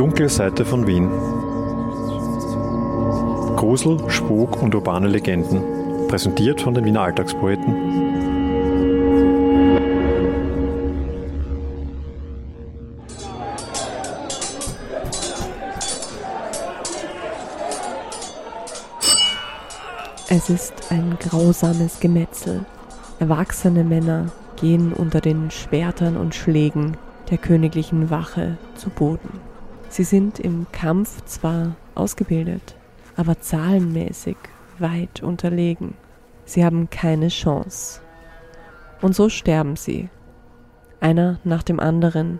dunkle Seite von Wien. Grusel, Spuk und urbane Legenden. Präsentiert von den Wiener Alltagspoeten. Es ist ein grausames Gemetzel. Erwachsene Männer gehen unter den Schwertern und Schlägen der königlichen Wache zu Boden. Sie sind im Kampf zwar ausgebildet, aber zahlenmäßig weit unterlegen. Sie haben keine Chance. Und so sterben sie, einer nach dem anderen,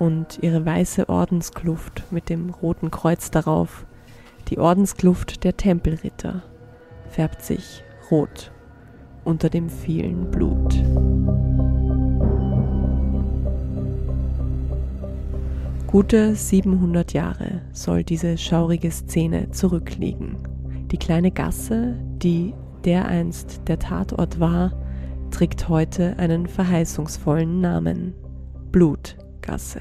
und ihre weiße Ordenskluft mit dem roten Kreuz darauf, die Ordenskluft der Tempelritter, färbt sich rot unter dem vielen Blut. Gute 700 Jahre soll diese schaurige Szene zurückliegen. Die kleine Gasse, die dereinst der Tatort war, trägt heute einen verheißungsvollen Namen Blutgasse.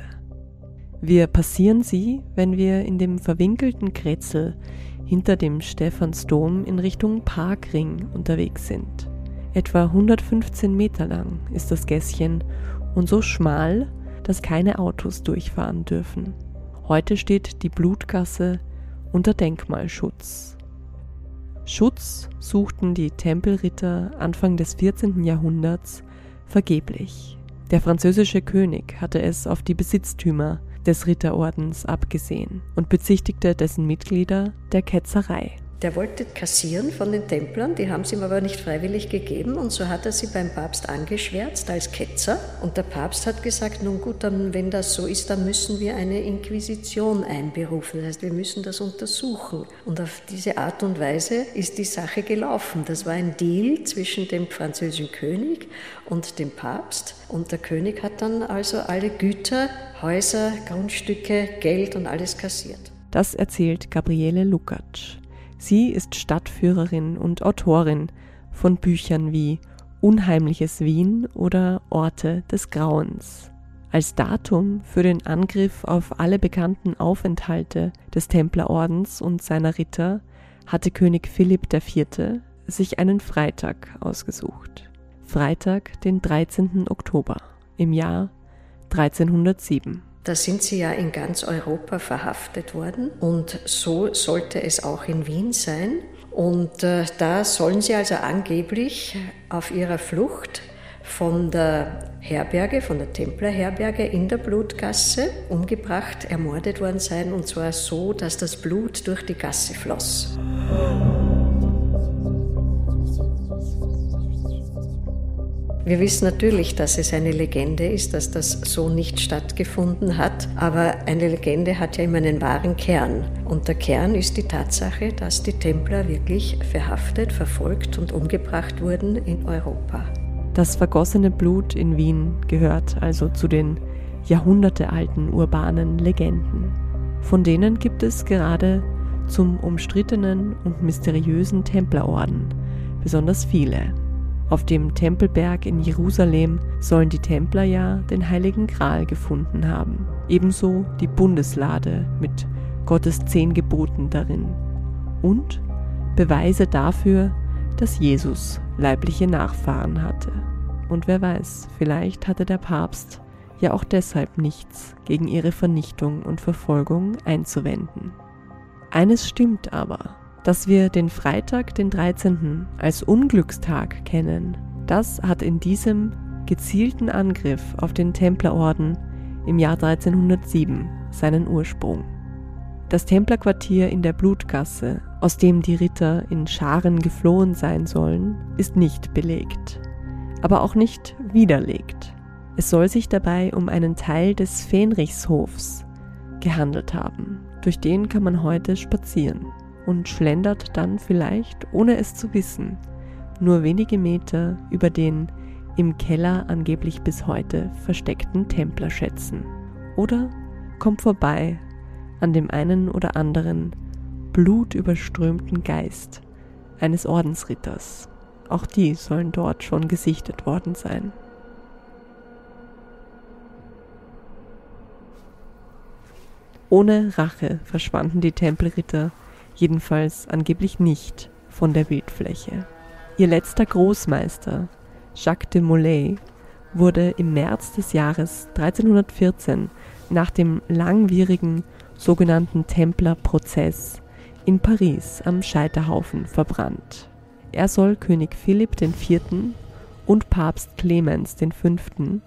Wir passieren sie, wenn wir in dem verwinkelten Kretzel hinter dem Stephansdom in Richtung Parkring unterwegs sind. Etwa 115 Meter lang ist das Gässchen und so schmal, dass keine Autos durchfahren dürfen. Heute steht die Blutgasse unter Denkmalschutz. Schutz suchten die Tempelritter Anfang des 14. Jahrhunderts vergeblich. Der französische König hatte es auf die Besitztümer des Ritterordens abgesehen und bezichtigte dessen Mitglieder der Ketzerei. Der wollte kassieren von den Templern, die haben es ihm aber nicht freiwillig gegeben und so hat er sie beim Papst angeschwärzt als Ketzer und der Papst hat gesagt, nun gut, dann, wenn das so ist, dann müssen wir eine Inquisition einberufen, das heißt, wir müssen das untersuchen und auf diese Art und Weise ist die Sache gelaufen. Das war ein Deal zwischen dem französischen König und dem Papst und der König hat dann also alle Güter, Häuser, Grundstücke, Geld und alles kassiert. Das erzählt Gabriele Lukacs. Sie ist Stadtführerin und Autorin von Büchern wie Unheimliches Wien oder Orte des Grauens. Als Datum für den Angriff auf alle bekannten Aufenthalte des Templerordens und seiner Ritter hatte König Philipp IV. sich einen Freitag ausgesucht. Freitag, den 13. Oktober im Jahr 1307. Da sind sie ja in ganz Europa verhaftet worden und so sollte es auch in Wien sein. Und äh, da sollen sie also angeblich auf ihrer Flucht von der Herberge, von der Templerherberge in der Blutgasse umgebracht, ermordet worden sein und zwar so, dass das Blut durch die Gasse floss. Wir wissen natürlich, dass es eine Legende ist, dass das so nicht stattgefunden hat, aber eine Legende hat ja immer einen wahren Kern. Und der Kern ist die Tatsache, dass die Templer wirklich verhaftet, verfolgt und umgebracht wurden in Europa. Das vergossene Blut in Wien gehört also zu den jahrhundertealten urbanen Legenden. Von denen gibt es gerade zum umstrittenen und mysteriösen Templerorden besonders viele. Auf dem Tempelberg in Jerusalem sollen die Templer ja den heiligen Gral gefunden haben. Ebenso die Bundeslade mit Gottes zehn Geboten darin. Und Beweise dafür, dass Jesus leibliche Nachfahren hatte. Und wer weiß, vielleicht hatte der Papst ja auch deshalb nichts gegen ihre Vernichtung und Verfolgung einzuwenden. Eines stimmt aber, dass wir den Freitag, den 13. als Unglückstag kennen, das hat in diesem gezielten Angriff auf den Templerorden im Jahr 1307 seinen Ursprung. Das Templerquartier in der Blutgasse, aus dem die Ritter in Scharen geflohen sein sollen, ist nicht belegt, aber auch nicht widerlegt. Es soll sich dabei um einen Teil des Fähnrichshofs gehandelt haben. Durch den kann man heute spazieren und schlendert dann vielleicht, ohne es zu wissen, nur wenige Meter über den im Keller angeblich bis heute versteckten Templerschätzen. Oder kommt vorbei an dem einen oder anderen blutüberströmten Geist eines Ordensritters. Auch die sollen dort schon gesichtet worden sein. Ohne Rache verschwanden die Tempelritter jedenfalls angeblich nicht von der Bildfläche. Ihr letzter Großmeister, Jacques de Molay, wurde im März des Jahres 1314 nach dem langwierigen sogenannten Templerprozess in Paris am Scheiterhaufen verbrannt. Er soll König Philipp IV. und Papst Clemens V.,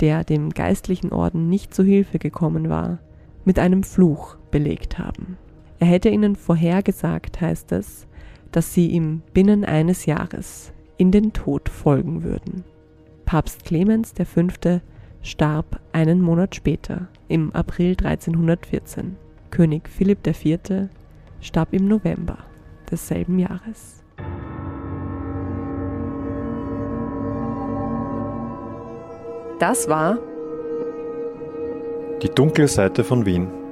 der dem geistlichen Orden nicht zu Hilfe gekommen war, mit einem Fluch belegt haben. Er hätte ihnen vorhergesagt, heißt es, dass sie ihm binnen eines Jahres in den Tod folgen würden. Papst Clemens V. starb einen Monat später, im April 1314. König Philipp IV. starb im November desselben Jahres. Das war Die dunkle Seite von Wien.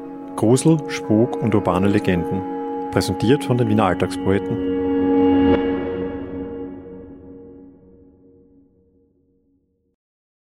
Grusel, Spuk und urbane Legenden. Präsentiert von den Wiener Alltagspoeten